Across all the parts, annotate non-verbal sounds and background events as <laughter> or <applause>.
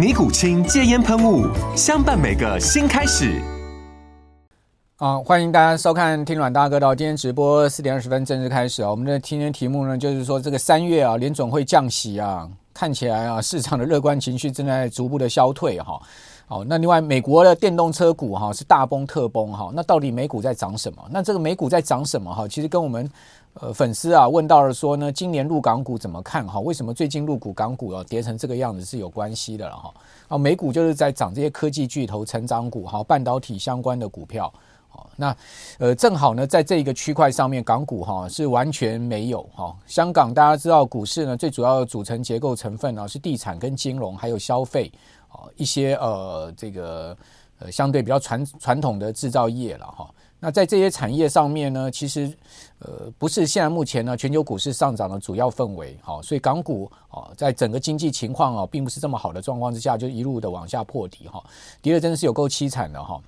尼古清戒烟喷雾，相伴每个新开始。啊，欢迎大家收看《听阮大哥道》，今天直播四点二十分正式开始啊。我们的今天题目呢，就是说这个三月啊，联总会降息啊，看起来啊，<laughs> 市场的乐观情绪正在逐步的消退哈。好，那另外美国的电动车股哈是大崩特崩哈，那到底美股在涨什么？那这个美股在涨什么哈？其实跟我们。呃，粉丝啊问到了说呢，今年入港股怎么看哈？为什么最近入股港股啊跌成这个样子是有关系的了哈？啊，美股就是在涨这些科技巨头成长股哈，半导体相关的股票。那呃正好呢，在这一个区块上面，港股哈是完全没有哈。香港大家知道股市呢最主要的组成结构成分呢是地产跟金融还有消费啊一些呃这个呃相对比较传传统的制造业了哈。那在这些产业上面呢，其实，呃，不是现在目前呢全球股市上涨的主要氛围，好，所以港股啊，在整个经济情况啊，并不是这么好的状况之下，就一路的往下破底哈，跌的真的是有够凄惨的哈。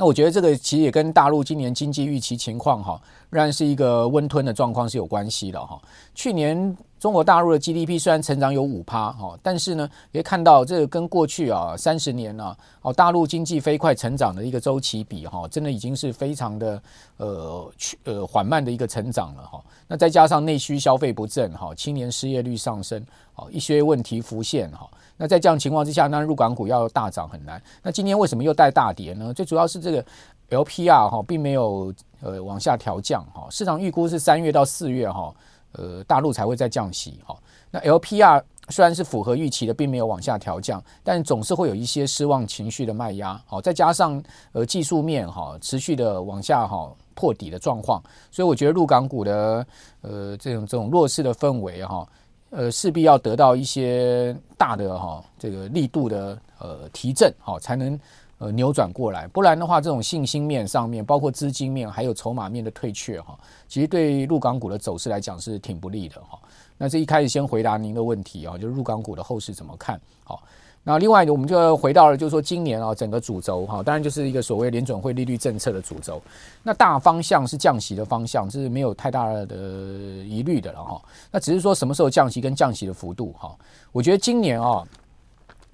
那我觉得这个其实也跟大陆今年经济预期情况哈，仍然是一个温吞的状况是有关系的哈。去年。中国大陆的 GDP 虽然成长有五趴哈，但是呢，也看到这个跟过去啊三十年呢，哦大陆经济飞快成长的一个周期比哈，真的已经是非常的呃去呃缓慢的一个成长了哈。那再加上内需消费不振哈，青年失业率上升，哦一些问题浮现哈。那在这样情况之下，那入港股要大涨很难。那今天为什么又带大跌呢？最主要是这个 LPR 哈并没有呃往下调降哈，市场预估是三月到四月哈。呃，大陆才会再降息哈。那 LPR 虽然是符合预期的，并没有往下调降，但总是会有一些失望情绪的卖压。好，再加上呃技术面哈持续的往下哈破底的状况，所以我觉得入港股的呃这种这种弱势的氛围哈，呃势必要得到一些大的哈这个力度的呃提振哈，才能。呃，扭转过来，不然的话，这种信心面上面，包括资金面，还有筹码面的退却哈，其实对入港股的走势来讲是挺不利的哈。那这一开始先回答您的问题啊，就是入港股的后市怎么看？好，那另外我们就回到了，就是说今年啊，整个主轴哈，当然就是一个所谓联准会利率政策的主轴。那大方向是降息的方向，这是没有太大的疑虑的了哈。那只是说什么时候降息跟降息的幅度哈，我觉得今年啊。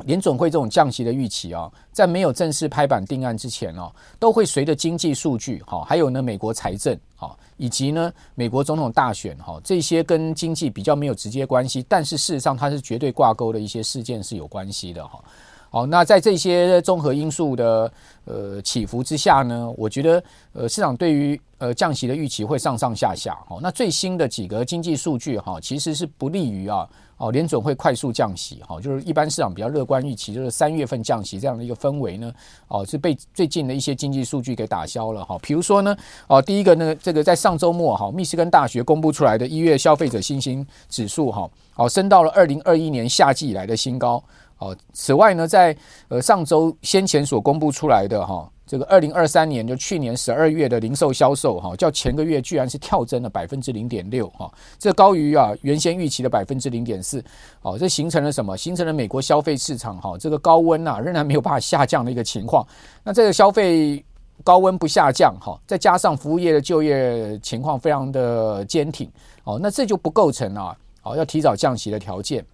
联准会这种降息的预期啊，在没有正式拍板定案之前哦，都会随着经济数据哈，还有呢美国财政哈，以及呢美国总统大选哈，这些跟经济比较没有直接关系，但是事实上它是绝对挂钩的一些事件是有关系的哈。好，那在这些综合因素的呃起伏之下呢，我觉得呃市场对于呃降息的预期会上上下下。好，那最新的几个经济数据哈，其实是不利于啊。哦，联准会快速降息，哈，就是一般市场比较乐观预期，就是三月份降息这样的一个氛围呢，哦，是被最近的一些经济数据给打消了，哈。比如说呢，哦，第一个呢，这个在上周末，哈，密斯根大学公布出来的一月消费者信心指数，哈，哦，升到了二零二一年夏季以来的新高，哦。此外呢，在呃上周先前所公布出来的，哈。这个二零二三年就去年十二月的零售销售哈，较前个月居然是跳增了百分之零点六哈，这高于啊原先预期的百分之零点四，哦，这形成了什么？形成了美国消费市场哈这个高温呐仍然没有办法下降的一个情况。那这个消费高温不下降哈，再加上服务业的就业情况非常的坚挺哦，那这就不构成啊哦要提早降息的条件。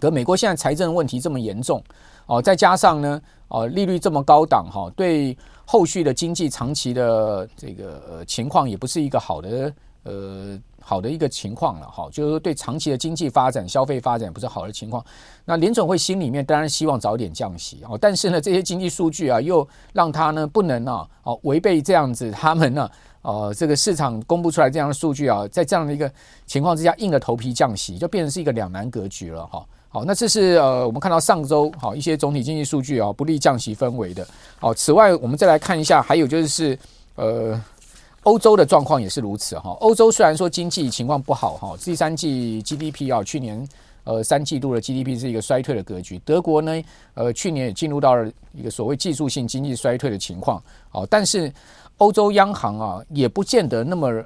可美国现在财政问题这么严重哦，再加上呢。哦，利率这么高档哈，对后续的经济长期的这个情况也不是一个好的呃好的一个情况了哈，就是说对长期的经济发展、消费发展不是好的情况。那联准会心里面当然希望早点降息哦，但是呢，这些经济数据啊，又让他呢不能啊哦违背这样子他们呢呃这个市场公布出来这样的数据啊，在这样的一个情况之下，硬着头皮降息，就变成是一个两难格局了哈。好，那这是呃我们看到上周好一些总体经济数据啊不利降息氛围的。好，此外我们再来看一下，还有就是呃。欧洲的状况也是如此哈。欧洲虽然说经济情况不好哈，第三季 GDP 啊，去年呃三季度的 GDP 是一个衰退的格局。德国呢，呃去年也进入到了一个所谓技术性经济衰退的情况。好，但是欧洲央行啊，也不见得那么。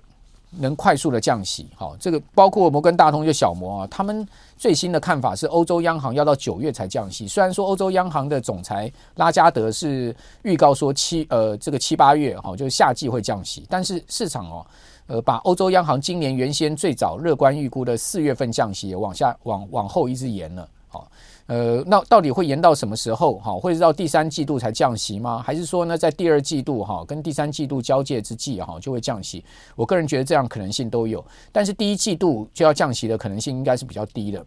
能快速的降息，好，这个包括摩根大通就小摩啊，他们最新的看法是欧洲央行要到九月才降息。虽然说欧洲央行的总裁拉加德是预告说七呃这个七八月哈，就是夏季会降息，但是市场哦呃把欧洲央行今年原先最早乐观预估的四月份降息往下往往后一直延了，好。呃，那到底会延到什么时候？哈，会是到第三季度才降息吗？还是说呢，在第二季度哈跟第三季度交界之际哈就会降息？我个人觉得这样可能性都有，但是第一季度就要降息的可能性应该是比较低的。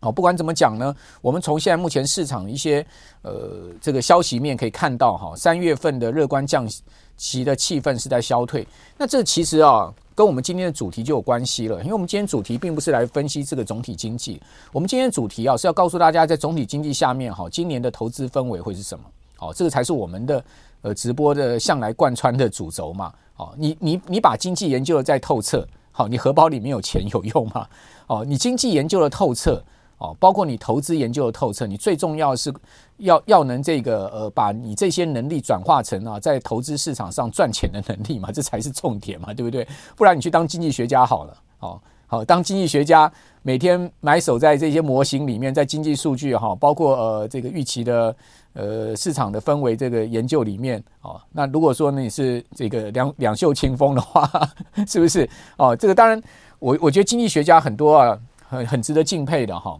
哦，不管怎么讲呢，我们从现在目前市场一些呃这个消息面可以看到哈，三月份的乐观降息的气氛是在消退。那这其实啊。跟我们今天的主题就有关系了，因为我们今天主题并不是来分析这个总体经济，我们今天的主题啊是要告诉大家，在总体经济下面哈，今年的投资氛围会是什么？哦，这个才是我们的呃直播的向来贯穿的主轴嘛。哦，你你你把经济研究的再透彻，好，你荷包里面有钱有用吗？哦，你经济研究的透彻。哦，包括你投资研究的透彻，你最重要是要要能这个呃，把你这些能力转化成啊，在投资市场上赚钱的能力嘛，这才是重点嘛，对不对？不然你去当经济学家好了，好好当经济学家，每天埋首在这些模型里面，在经济数据哈，包括呃这个预期的呃市场的氛围这个研究里面哦，那如果说你是这个两两袖清风的话，<laughs> 是不是？哦，这个当然，我我觉得经济学家很多啊。很很值得敬佩的哈，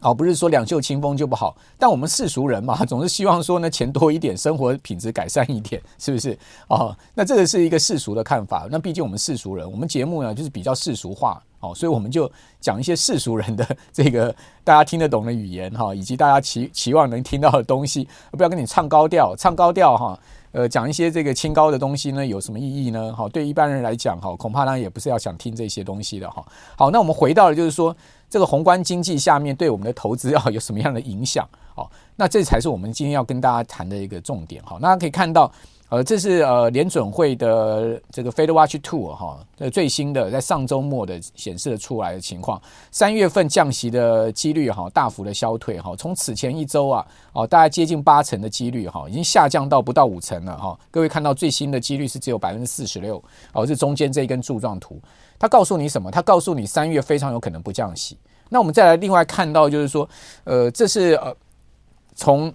好，不是说两袖清风就不好，但我们世俗人嘛，<laughs> 总是希望说呢，钱多一点，生活品质改善一点，是不是？哦，那这个是一个世俗的看法。那毕竟我们世俗人，我们节目呢就是比较世俗化，哦，所以我们就讲一些世俗人的 <laughs> 这个大家听得懂的语言哈，以及大家期期望能听到的东西，不要跟你唱高调，唱高调哈。呃，讲一些这个清高的东西呢，有什么意义呢？好，对一般人来讲，哈，恐怕呢也不是要想听这些东西的，哈。好，那我们回到了，就是说，这个宏观经济下面对我们的投资要有什么样的影响？好，那这才是我们今天要跟大家谈的一个重点，好。大家可以看到。呃，这是呃联准会的这个 Fed Watch Two 哈，最新的在上周末的显示出来的情况，三月份降息的几率哈大幅的消退哈，从此前一周啊哦大概接近八成的几率哈，已经下降到不到五成了哈。各位看到最新的几率是只有百分之四十六哦，这中间这一根柱状图，它告诉你什么？它告诉你三月非常有可能不降息。那我们再来另外看到就是说，呃，这是呃从。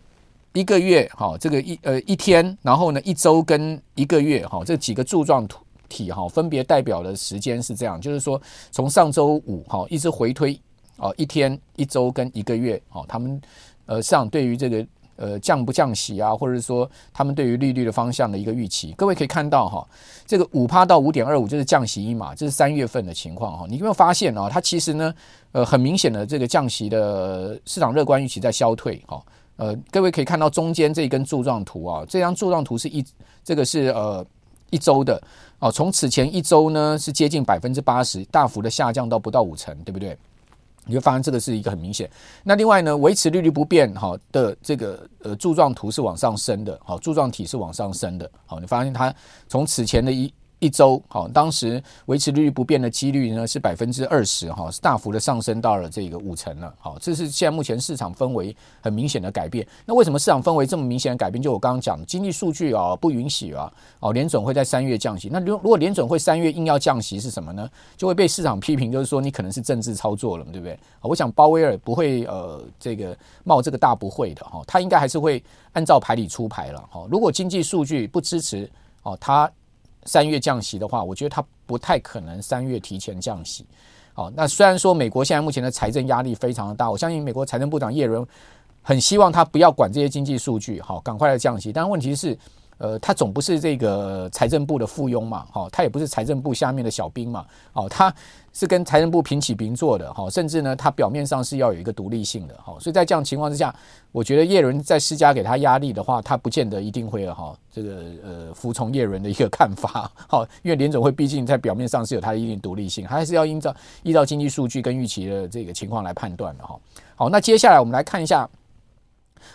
一个月，哈，这个一呃一天，然后呢一周跟一个月，哈，这几个柱状图体，哈，分别代表的时间是这样，就是说从上周五，哈，一直回推，哦，一天、一周跟一个月，哦，他们呃上对于这个呃降不降息啊，或者是说他们对于利率的方向的一个预期，各位可以看到哈，这个五趴到五点二五就是降息一码，这是三月份的情况哈，你有没有发现啊？它其实呢，呃，很明显的这个降息的市场乐观预期在消退，哈。呃，各位可以看到中间这一根柱状图啊，这张柱状图是一，这个是呃一周的哦，从此前一周呢是接近百分之八十，大幅的下降到不到五成，对不对？你会发现这个是一个很明显。那另外呢，维持利率不变好的这个呃柱状图是往上升的，好，柱状体是往上升的，好，你发现它从此前的一。一周好，当时维持利率不变的几率呢是百分之二十哈，大幅的上升到了这个五成了。好，这是现在目前市场氛围很明显的改变。那为什么市场氛围这么明显的改变？就我刚刚讲，经济数据啊不允许啊，哦，联准会在三月降息。那如如果联准会三月硬要降息是什么呢？就会被市场批评，就是说你可能是政治操作了，对不对？我想鲍威尔不会呃这个冒这个大不会的哈，他应该还是会按照牌理出牌了哈。如果经济数据不支持哦，他。三月降息的话，我觉得它不太可能三月提前降息。好，那虽然说美国现在目前的财政压力非常的大，我相信美国财政部长耶伦很希望他不要管这些经济数据，好，赶快来降息。但问题是，呃，他总不是这个财政部的附庸嘛，哈，他也不是财政部下面的小兵嘛，哦，他是跟财政部平起平坐的，哈，甚至呢，他表面上是要有一个独立性的，哈，所以在这样情况之下，我觉得叶伦在施加给他压力的话，他不见得一定会哈，这个呃服从叶伦的一个看法，<laughs> 哈，因为联总会毕竟在表面上是有它的一定独立性，还是要依照依照经济数据跟预期的这个情况来判断的，哈，好，那接下来我们来看一下。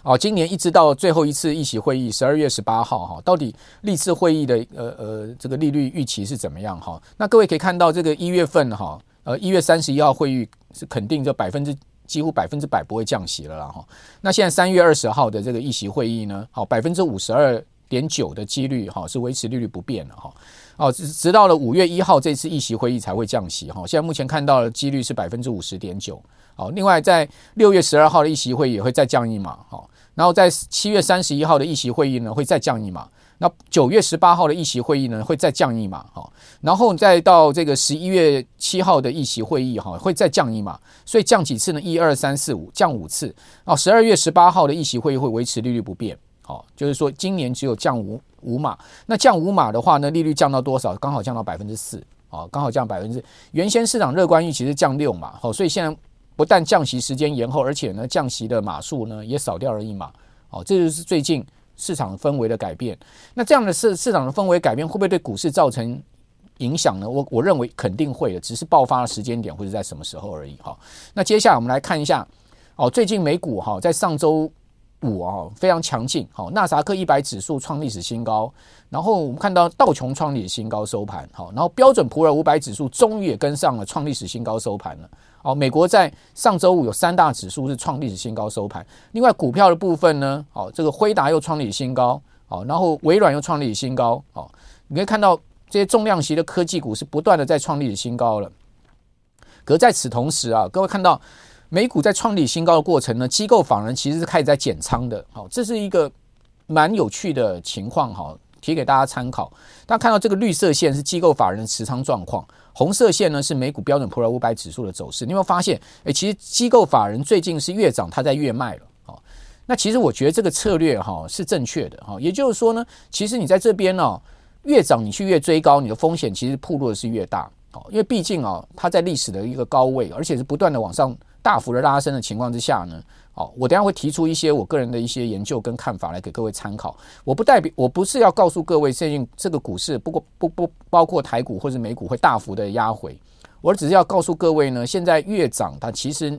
哦，今年一直到最后一次议息会议十二月十八号哈，到底历次会议的呃呃这个利率预期是怎么样哈？那各位可以看到这个一月份哈，呃一月三十一号会议是肯定就百分之几乎百分之百不会降息了啦哈。那现在三月二十号的这个议息会议呢，好百分之五十二点九的几率哈是维持利率不变的哈。哦，直直到了五月一号这次议息会议才会降息哈。现在目前看到的几率是百分之五十点九。好，另外在六月十二号的议息会议也会再降一码，好，然后在七月三十一号的议息会议呢会再降一码，那九月十八号的议息会议呢会再降一码，好，然后再到这个十一月七号的议息会议哈会再降一码，所以降几次呢？一二三四五，降五次。哦，十二月十八号的议息会议会维持利率不变，好，就是说今年只有降五五码，那降五码的话呢，利率降到多少？刚好降到百分之四，哦，刚好降百分之，原先市场乐观预期是降六码，好，所以现在。不但降息时间延后，而且呢，降息的码数呢也少掉了一码。哦，这就是最近市场氛围的改变。那这样的市市场的氛围改变，会不会对股市造成影响呢？我我认为肯定会的，只是爆发的时间点会是在什么时候而已。哈，那接下来我们来看一下，哦，最近美股哈在上周五啊非常强劲。好，纳萨克一百指数创历史新高，然后我们看到道琼创历史新高收盘。好，然后标准普尔五百指数终于也跟上了创历史新高收盘了。好，美国在上周五有三大指数是创历史新高收盘。另外，股票的部分呢，好，这个辉达又创历史新高，好，然后微软又创历史新高，好，你可以看到这些重量级的科技股是不断的在创历史新高了。可在此同时啊，各位看到美股在创历史新高的过程呢，机构法人其实是开始在减仓的，好，这是一个蛮有趣的情况，哈，提给大家参考。大家看到这个绿色线是机构法人的持仓状况。红色线呢是美股标准普尔五百指数的走势，你有没有发现？诶，其实机构法人最近是越涨，它在越卖了。好，那其实我觉得这个策略哈是正确的哈。也就是说呢，其实你在这边呢越涨，你去越追高，你的风险其实暴露的是越大。哦，因为毕竟啊，它在历史的一个高位，而且是不断的往上大幅的拉升的情况之下呢。好，我等下会提出一些我个人的一些研究跟看法来给各位参考。我不代表，我不是要告诉各位最近这个股市，不过不不包括台股或者美股会大幅的压回，我只是要告诉各位呢，现在越涨，它其实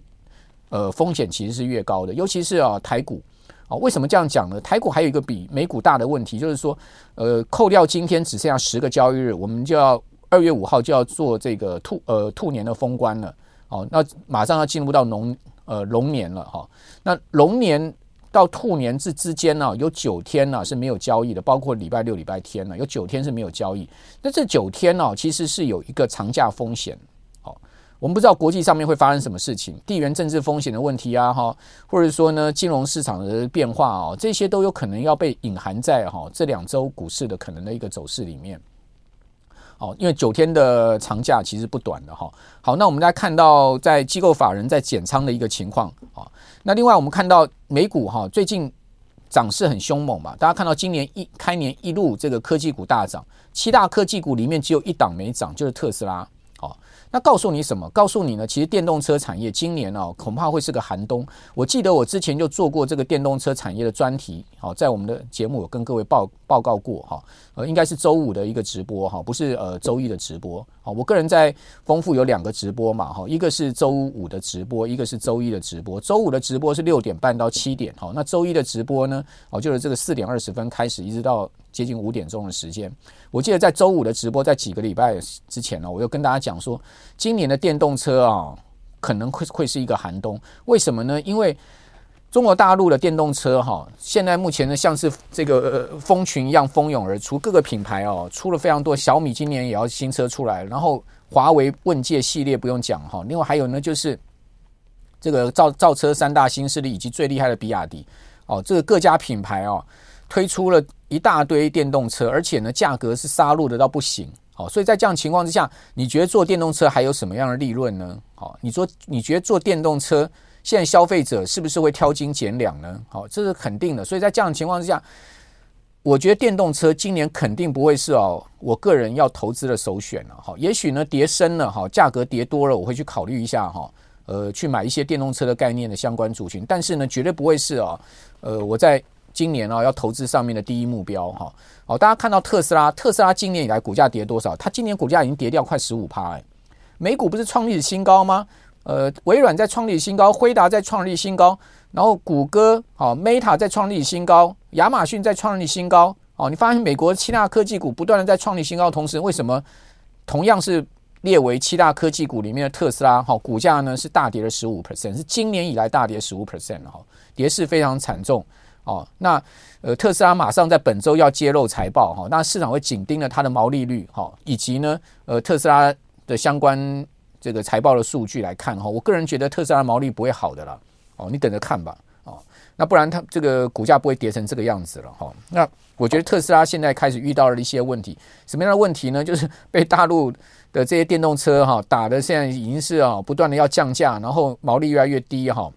呃风险其实是越高的，尤其是啊台股啊，为什么这样讲呢？台股还有一个比美股大的问题，就是说呃扣掉今天只剩下十个交易日，我们就要二月五号就要做这个兔呃兔年的封关了。哦，那马上要进入到龙呃龙年了哈。那龙年到兔年这之间呢，有九天呢是没有交易的，包括礼拜六、礼拜天呢，有九天是没有交易。那这九天呢，其实是有一个长假风险。好，我们不知道国际上面会发生什么事情，地缘政治风险的问题啊，哈，或者说呢金融市场的变化啊，这些都有可能要被隐含在哈这两周股市的可能的一个走势里面。哦，因为九天的长假其实不短的哈。好，那我们再看到在机构法人在减仓的一个情况啊。那另外我们看到美股哈最近涨势很凶猛嘛，大家看到今年一开年一路这个科技股大涨，七大科技股里面只有一档没涨，就是特斯拉。那告诉你什么？告诉你呢，其实电动车产业今年哦，恐怕会是个寒冬。我记得我之前就做过这个电动车产业的专题，好，在我们的节目有跟各位报报告过哈，呃，应该是周五的一个直播哈，不是呃周一的直播。好，我个人在丰富有两个直播嘛哈，一个是周五的直播，一个是周一的直播。周五的直播是六点半到七点，好，那周一的直播呢，哦，就是这个四点二十分开始，一直到接近五点钟的时间。我记得在周五的直播，在几个礼拜之前呢，我又跟大家讲说，今年的电动车啊，可能会会是一个寒冬。为什么呢？因为中国大陆的电动车哈，现在目前呢，像是这个蜂群一样蜂拥而出，各个品牌哦，出了非常多。小米今年也要新车出来，然后华为问界系列不用讲哈，另外还有呢，就是这个造造车三大新势力以及最厉害的比亚迪哦，这个各家品牌哦。推出了一大堆电动车，而且呢，价格是杀戮的到不行。好，所以在这样情况之下，你觉得做电动车还有什么样的利润呢？好，你说你觉得做电动车，现在消费者是不是会挑斤减两呢？好，这是肯定的。所以在这样的情况之下，我觉得电动车今年肯定不会是哦，我个人要投资的首选了哈。也许呢，跌深了哈，价格跌多了，我会去考虑一下哈，呃，去买一些电动车的概念的相关族群。但是呢，绝对不会是哦，呃，我在今年啊要投资上面的第一目标哈。好，大家看到特斯拉，特斯拉今年以来股价跌多少？它今年股价已经跌掉快十五趴哎。美股不是创历史新高吗？呃，微软在创历史新高，辉达在创历史新高。然后谷歌、好 Meta 在创历史新高，亚马逊在创历史新高。哦，你发现美国七大科技股不断的在创历史新高同时，为什么同样是列为七大科技股里面的特斯拉，哈，股价呢是大跌了十五 percent，是今年以来大跌十五 percent 哈，跌势非常惨重。哦，那呃，特斯拉马上在本周要揭露财报，哈，那市场会紧盯着它的毛利率，哈，以及呢，呃，特斯拉的相关这个财报的数据来看，哈，我个人觉得特斯拉毛利不会好的啦。哦，你等着看吧，哦，那不然它这个股价不会跌成这个样子了，哈。那我觉得特斯拉现在开始遇到了一些问题，什么样的问题呢？<laughs> 就是被大陆的这些电动车哈打的，现在已经是啊不断的要降价，然后毛利越来越低哈，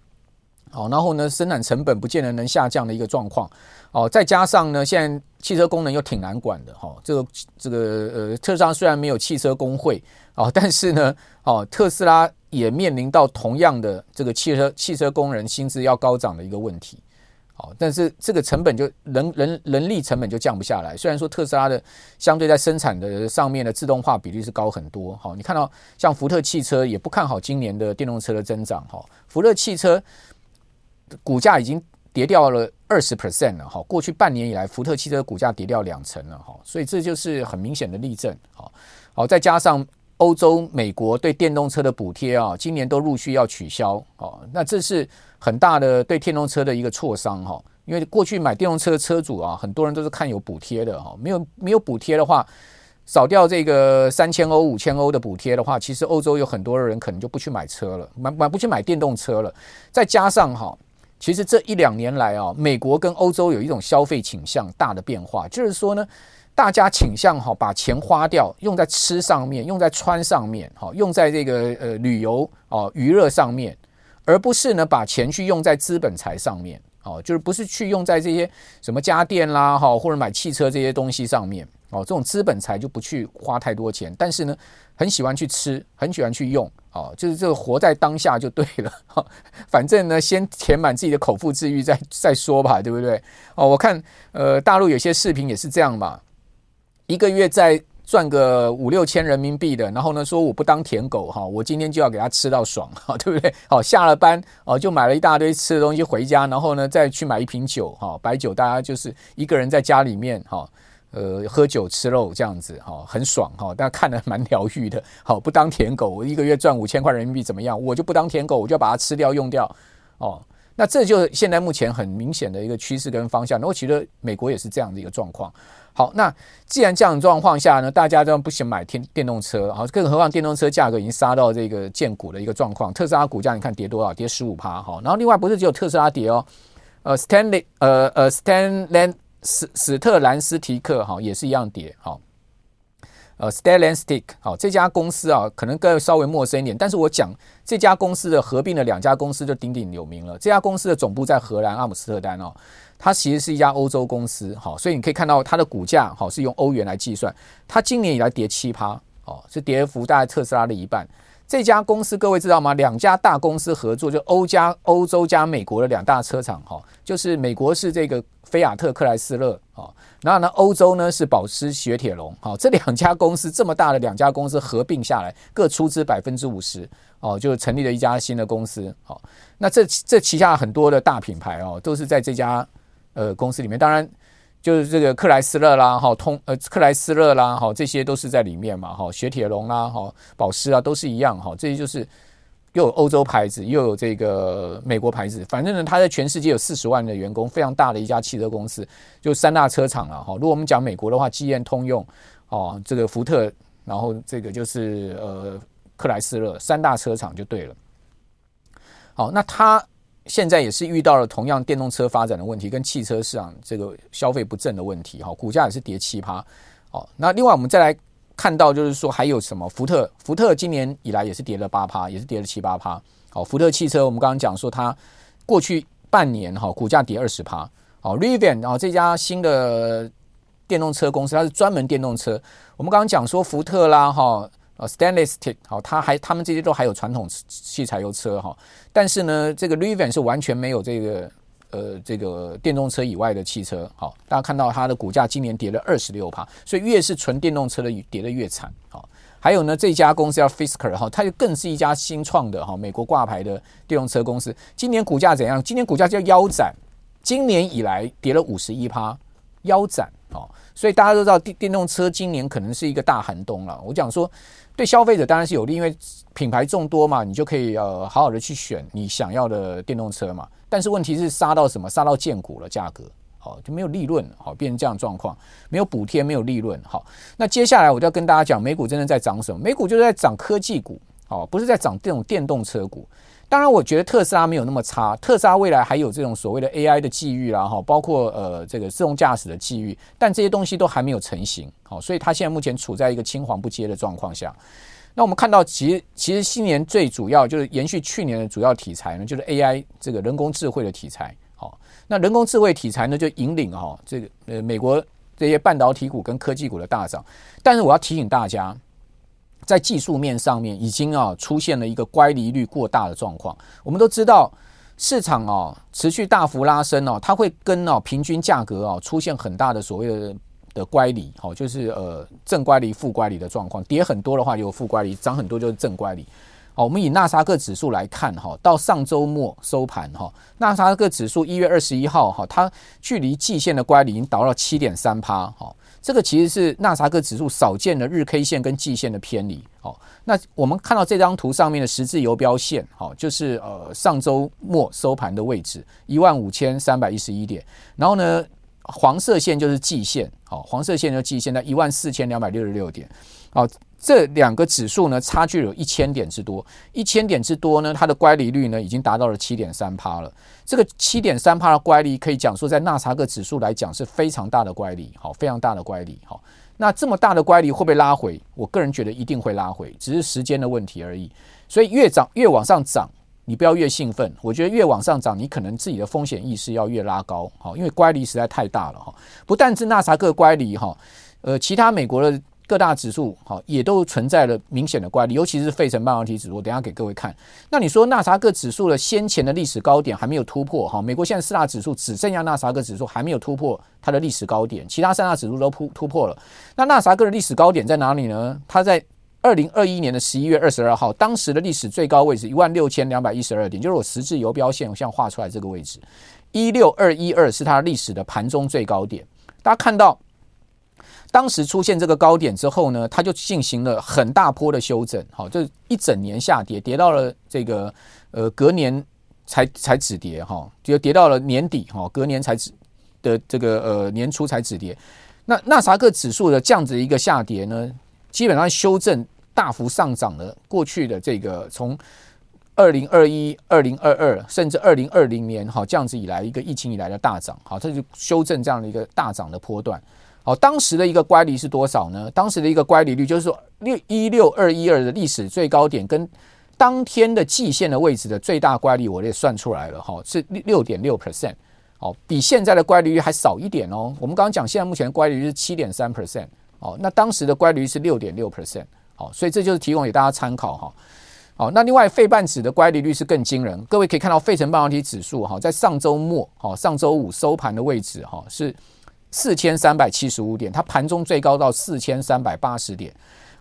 好，然后呢生产成本不见得能下降的一个状况，哦，再加上呢现在汽车工人又挺难管的哈，这个这个呃特斯拉虽然没有汽车工会哦，但是呢哦特斯拉。也面临到同样的这个汽车汽车工人薪资要高涨的一个问题，好，但是这个成本就人人人力成本就降不下来。虽然说特斯拉的相对在生产的上面的自动化比例是高很多，好，你看到像福特汽车也不看好今年的电动车的增长，哈，福特汽车股价已经跌掉了二十 percent 了，哈，过去半年以来福特汽车股价跌掉两成了，哈，所以这就是很明显的例证，好，好，再加上。欧洲、美国对电动车的补贴啊，今年都陆续要取消哦。那这是很大的对电动车的一个挫伤哈。因为过去买电动车的车主啊，很多人都是看有补贴的哈。没有没有补贴的话，少掉这个三千欧、五千欧的补贴的话，其实欧洲有很多人可能就不去买车了，买买不去买电动车了。再加上哈，其实这一两年来啊，美国跟欧洲有一种消费倾向大的变化，就是说呢。大家倾向哈把钱花掉，用在吃上面，用在穿上面，哈，用在这个呃旅游哦娱乐上面，而不是呢把钱去用在资本财上面，哦，就是不是去用在这些什么家电啦哈或者买汽车这些东西上面，哦，这种资本财就不去花太多钱，但是呢很喜欢去吃，很喜欢去用，哦，就是这个活在当下就对了，哈，反正呢先填满自己的口腹之欲再再说吧，对不对？哦，我看呃大陆有些视频也是这样嘛。一个月再赚个五六千人民币的，然后呢说我不当舔狗哈，我今天就要给他吃到爽哈，对不对？好，下了班哦就买了一大堆吃的东西回家，然后呢再去买一瓶酒哈，白酒，大家就是一个人在家里面哈，呃喝酒吃肉这样子哈，很爽哈，大家看得蛮疗愈的。<laughs> 好，不当舔狗，我一个月赚五千块人民币怎么样？我就不当舔狗，我就要把它吃掉用掉哦。那这就是现在目前很明显的一个趋势跟方向。那我觉得美国也是这样的一个状况。好，那既然这样的状况下呢，大家都不想买电电动车，好，更何况电动车价格已经杀到这个见股的一个状况。特斯拉股价你看跌多少？跌十五趴。好，然后另外不是只有特斯拉跌哦，呃，Stanley，呃呃，Stanland 史史特兰斯提克哈也是一样跌。好，呃，Stellantis 好，这家公司啊，可能各位稍微陌生一点，但是我讲这家公司的合并的两家公司就鼎鼎有名了。这家公司的总部在荷兰阿姆斯特丹哦。它其实是一家欧洲公司，好，所以你可以看到它的股价，好，是用欧元来计算。它今年以来跌七趴，哦，是跌幅大概特斯拉的一半。这家公司各位知道吗？两家大公司合作，就欧加欧洲加美国的两大车厂，哈，就是美国是这个菲亚特克莱斯勒，啊，然后呢，欧洲呢是保时雪铁龙，好，这两家公司这么大的两家公司合并下来，各出资百分之五十，哦，就成立了一家新的公司，好，那这这旗下很多的大品牌哦，都是在这家。呃，公司里面当然就是这个克莱斯勒啦，哈，通呃克莱斯勒啦，哈，这些都是在里面嘛，哈，雪铁龙啦，哈，保时啊，都是一样，哈，这些就是又有欧洲牌子，又有这个美国牌子，反正呢，它在全世界有四十万的员工，非常大的一家汽车公司，就三大车厂了，哈。如果我们讲美国的话，GM、通用，哦，这个福特，然后这个就是呃克莱斯勒三大车厂就对了。好，那它。现在也是遇到了同样电动车发展的问题，跟汽车市场这个消费不振的问题，哈，股价也是跌七趴，好，那另外我们再来看到，就是说还有什么？福特，福特今年以来也是跌了八趴，也是跌了七八趴，好，福特汽车我们刚刚讲说它过去半年哈股价跌二十趴，好，Rivian 啊，这家新的电动车公司，它是专门电动车。我们刚刚讲说福特啦，哈，呃，Stellantis，好，它还他们这些都还有传统汽柴油车哈，但是呢，这个 Rivian 是完全没有这个呃这个电动车以外的汽车。好，大家看到它的股价今年跌了二十六趴，所以越是纯电动车的跌得越惨。好，还有呢，这家公司叫 Fisker 哈，它就更是一家新创的哈美国挂牌的电动车公司。今年股价怎样？今年股价叫腰斩。今年以来跌了五十一趴，腰斩哦，所以大家都知道电电动车今年可能是一个大寒冬了。我讲说，对消费者当然是有利，因为品牌众多嘛，你就可以呃好好的去选你想要的电动车嘛。但是问题是杀到什么？杀到建股了，价格好就没有利润，好变成这样状况，没有补贴，没有利润。好，那接下来我就要跟大家讲，美股真的在涨什么？美股就是在涨科技股，哦，不是在涨这种电动车股。当然，我觉得特斯拉没有那么差。特斯拉未来还有这种所谓的 AI 的机遇啦，哈，包括呃这个自动驾驶的机遇，但这些东西都还没有成型，好，所以它现在目前处在一个青黄不接的状况下。那我们看到，其实其实新年最主要就是延续去年的主要题材呢，就是 AI 这个人工智慧的题材。好，那人工智慧题材呢，就引领哈这个呃美国这些半导体股跟科技股的大涨。但是我要提醒大家。在技术面上面，已经啊出现了一个乖离率过大的状况。我们都知道，市场啊持续大幅拉升哦，它会跟哦平均价格哦出现很大的所谓的的乖离，好，就是呃正乖离、负乖离的状况。跌很多的话有负乖离，涨很多就是正乖离。好，我们以纳斯克指数来看哈，到上周末收盘哈，纳斯克指数一月二十一号哈，它距离季线的乖离已经达到七点三趴哈。这个其实是纳萨克指数少见的日 K 线跟季线的偏离。好，那我们看到这张图上面的十字游标线，好，就是呃上周末收盘的位置一万五千三百一十一点。然后呢，黄色线就是季线，好，黄色线就是季线在一万四千两百六十六点。好，这两个指数呢，差距有一千点之多，一千点之多呢，它的乖离率呢已经达到了七点三趴了。这个七点三趴的乖离，可以讲说在纳查克指数来讲是非常大的乖离，好，非常大的乖离，好。那这么大的乖离会不会拉回？我个人觉得一定会拉回，只是时间的问题而已。所以越涨越往上涨，你不要越兴奋。我觉得越往上涨，你可能自己的风险意识要越拉高，好，因为乖离实在太大了哈。不但是纳斯克乖离哈，呃，其他美国的。各大指数好，也都存在了明显的乖离，尤其是费城半导体指数。我等下给各位看。那你说纳斯克指数的先前的历史高点还没有突破哈？美国现在四大指数只剩下纳斯克指数还没有突破它的历史高点，其他三大指数都突突破了。那纳斯克的历史高点在哪里呢？它在二零二一年的十一月二十二号，当时的历史最高位置一万六千两百一十二点，就是我十字游标线我现在画出来这个位置，一六二一二是它历史的盘中最高点。大家看到。当时出现这个高点之后呢，它就进行了很大波的修正，好，就一整年下跌，跌到了这个呃隔年才才止跌哈，就跌到了年底哈，隔年才止的这个呃年初才止跌。那纳斯达克指数的这样子一个下跌呢，基本上修正大幅上涨了过去的这个从二零二一、二零二二甚至二零二零年哈这样子以来一个疫情以来的大涨，好，它就修正这样的一个大涨的波段。好，当时的一个乖离是多少呢？当时的一个乖离率就是说六一六二一二的历史最高点跟当天的季线的位置的最大乖离，我也算出来了哈，是六点六 percent，哦，比现在的乖离率还少一点哦。我们刚刚讲现在目前乖离率是七点三 percent，哦，那当时的乖离率是六点六 percent，好，所以这就是提供给大家参考哈。好，那另外费半指的乖离率是更惊人，各位可以看到费城半导体指数哈，在上周末哈，上周五收盘的位置哈是。四千三百七十五点，它盘中最高到四千三百八十点。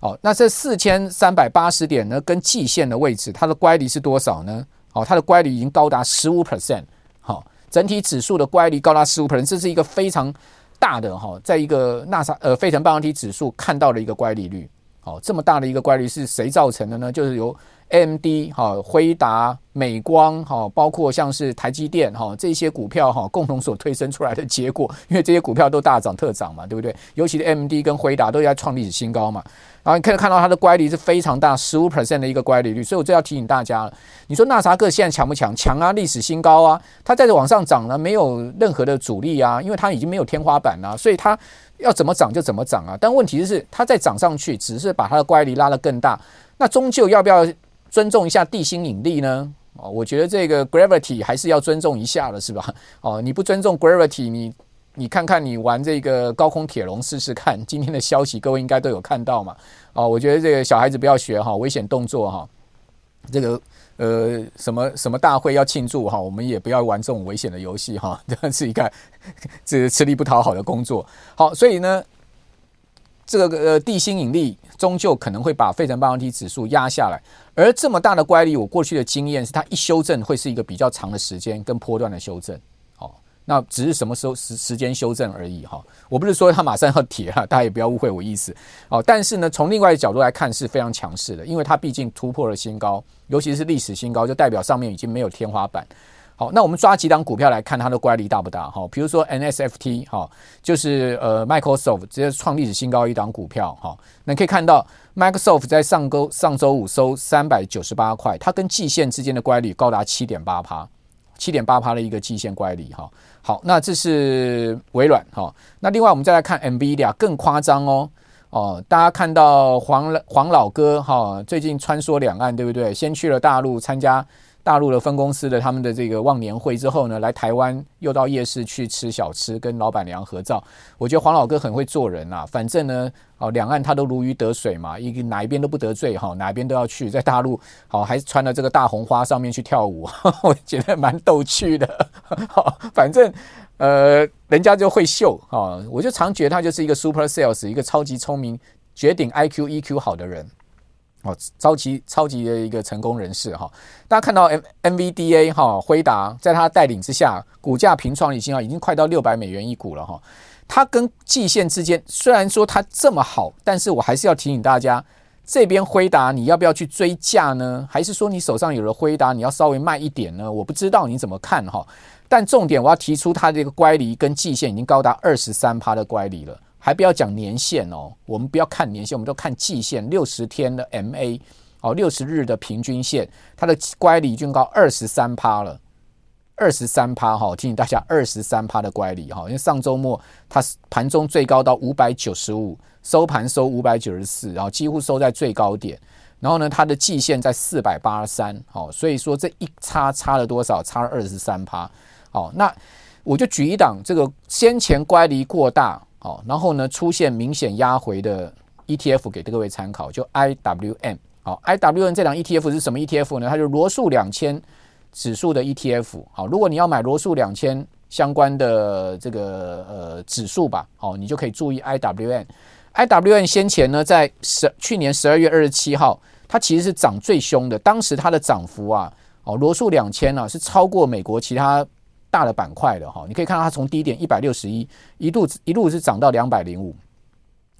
哦，那这四千三百八十点呢，跟季线的位置，它的乖离是多少呢？哦，它的乖离已经高达十五 percent。好，整体指数的乖离高达十五 percent，这是一个非常大的哈，在一个纳萨呃费城半导体指数看到的一个乖离率。好，这么大的一个乖离是谁造成的呢？就是由 AMD 哈、辉达、美光哈，包括像是台积电哈这些股票哈共同所推升出来的结果，因为这些股票都大涨特涨嘛，对不对？尤其是 AMD 跟辉达都在创历史新高嘛，然后你可以看到它的乖离是非常大，十五 percent 的一个乖离率，所以我就要提醒大家了。你说纳斯达克现在强不强？强啊，历史新高啊，它在这往上涨呢，没有任何的阻力啊，因为它已经没有天花板了，所以它要怎么涨就怎么涨啊。但问题就是它再涨上去，只是把它的乖离拉得更大，那终究要不要？尊重一下地心引力呢？哦，我觉得这个 Gravity 还是要尊重一下的，是吧？哦，你不尊重 Gravity，你你看看你玩这个高空铁笼试试看。今天的消息各位应该都有看到嘛？哦，我觉得这个小孩子不要学哈，危险动作哈。这个呃什么什么大会要庆祝哈，我们也不要玩这种危险的游戏哈，<laughs> 这是一个这吃力不讨好的工作。好，所以呢，这个呃地心引力终究可能会把费城半导体指数压下来。而这么大的乖离，我过去的经验是，它一修正会是一个比较长的时间跟波段的修正。那只是什么时候时时间修正而已哈。我不是说它马上要跌了，<laughs> 大家也不要误会我意思。哦，但是呢，从另外一个角度来看是非常强势的，因为它毕竟突破了新高，尤其是历史新高，就代表上面已经没有天花板。好，那我们抓几档股票来看它的乖离大不大？哈，比如说 NSFT 哈，就是呃 Microsoft 直接创历史新高一档股票哈。那可以看到 Microsoft 在上周上周五收三百九十八块，它跟季线之间的乖离高达七点八趴，七点八趴的一个季线乖离哈。好，那这是微软哈。那另外我们再来看 NVIDIA 更夸张哦哦，大家看到黄黄老哥哈，最近穿梭两岸对不对？先去了大陆参加。大陆的分公司的他们的这个忘年会之后呢，来台湾又到夜市去吃小吃，跟老板娘合照。我觉得黄老哥很会做人呐，反正呢，哦，两岸他都如鱼得水嘛，一个哪一边都不得罪哈，哪一边都要去。在大陆，好，还穿了这个大红花上面去跳舞，<laughs> 我觉得蛮逗趣的。好，反正呃，人家就会秀啊，我就常觉得他就是一个 super sales，一个超级聪明、绝顶 IQ、EQ 好的人。哦，超级超级的一个成功人士哈，大家看到 M NVDA 哈，辉达在他带领之下，股价平创已经啊，已经快到六百美元一股了哈。它跟季线之间虽然说它这么好，但是我还是要提醒大家，这边辉达你要不要去追价呢？还是说你手上有了辉达，你要稍微卖一点呢？我不知道你怎么看哈。但重点我要提出，它这个乖离跟季线已经高达二十三趴的乖离了。还不要讲年限哦，我们不要看年限，我们都看季线，六十天的 MA 哦，六十日的平均线，它的乖离均高二十三趴了，二十三趴哈，提醒大家二十三趴的乖离哈，因为上周末它盘中最高到五百九十五，收盘收五百九十四，然后几乎收在最高点，然后呢，它的季线在四百八十三，好，所以说这一差差了多少？差了二十三趴，好，那我就举一档这个先前乖离过大。好，然后呢，出现明显压回的 ETF 给各位参考，就 IWM。好，IWM 这档 ETF 是什么 ETF 呢？它就罗素两千指数的 ETF。好，如果你要买罗素两千相关的这个呃指数吧，好，你就可以注意 IWM。IWM 先前呢，在十去年十二月二十七号，它其实是涨最凶的，当时它的涨幅啊，哦，罗素两千呢是超过美国其他。大的板块的哈，你可以看到它从低点一百六十一，一度一路是涨到两百零五，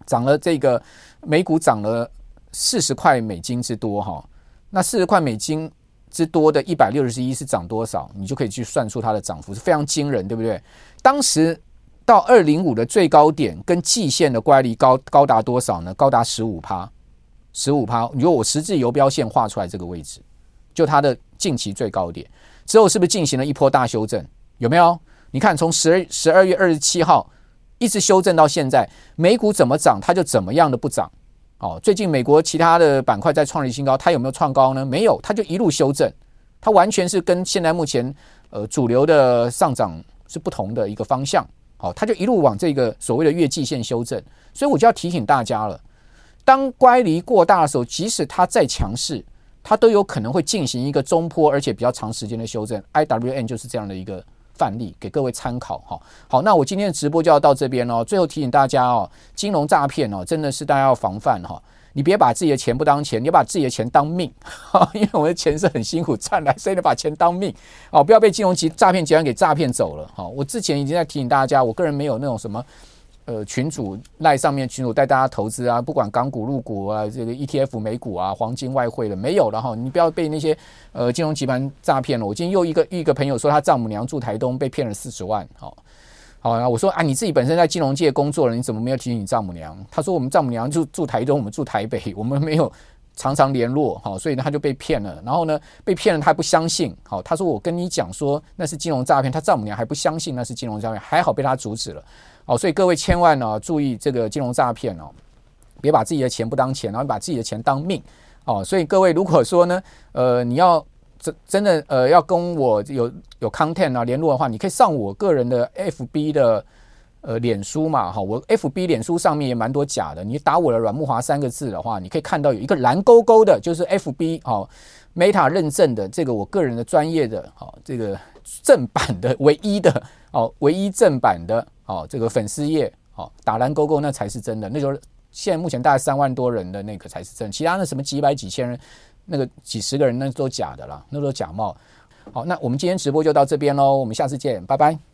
涨了这个美股涨了四十块美金之多哈。那四十块美金之多的一百六十一是涨多少？你就可以去算出它的涨幅是非常惊人，对不对？当时到二零五的最高点跟季线的乖离高高达多少呢？高达十五趴，十五趴。如果我十字游标线画出来这个位置，就它的近期最高点之后，是不是进行了一波大修正？有没有？你看，从十二十二月二十七号一直修正到现在，美股怎么涨，它就怎么样的不涨。哦，最近美国其他的板块在创立新高，它有没有创高呢？没有，它就一路修正，它完全是跟现在目前呃主流的上涨是不同的一个方向。好，它就一路往这个所谓的月季线修正。所以我就要提醒大家了，当乖离过大的时候，即使它再强势，它都有可能会进行一个中坡而且比较长时间的修正。IWM 就是这样的一个。范例给各位参考哈。好，那我今天的直播就要到这边哦。最后提醒大家哦，金融诈骗哦，真的是大家要防范哈。你别把自己的钱不当钱，你要把自己的钱当命。因为我的钱是很辛苦赚来，所以你把钱当命哦，不要被金融集诈骗集团给诈骗走了哈。我之前已经在提醒大家，我个人没有那种什么。呃，群主赖上面群主带大家投资啊，不管港股、入股啊，这个 ETF、美股啊，黄金、外汇的没有了哈，你不要被那些呃金融集团诈骗了。我今天又一个一个朋友说他丈母娘住台东被骗了四十万，好，好啊，我说啊，你自己本身在金融界工作了，你怎么没有提醒你丈母娘？他说我们丈母娘住住台东，我们住台北，我们没有常常联络，好，所以呢他就被骗了。然后呢被骗了，他还不相信，好，他说我跟你讲说那是金融诈骗，他丈母娘还不相信那是金融诈骗，还好被他阻止了。哦，所以各位千万呢注意这个金融诈骗哦，别把自己的钱不当钱，然后把自己的钱当命哦。所以各位如果说呢，呃，你要真真的呃要跟我有有 content 啊联络的话，你可以上我个人的 FB 的呃脸书嘛，哈，我 FB 脸书上面也蛮多假的。你打我的阮慕华三个字的话，你可以看到有一个蓝勾勾的，就是 FB 哦 Meta 认证的这个我个人的专业的哦这个正版的唯一的哦唯一正版的哦这个粉丝页哦打蓝勾勾那才是真的，那时候现在目前大概三万多人的那个才是真，其他的什么几百几千人。那个几十个人那都假的啦，那都假冒。好，那我们今天直播就到这边喽，我们下次见，拜拜。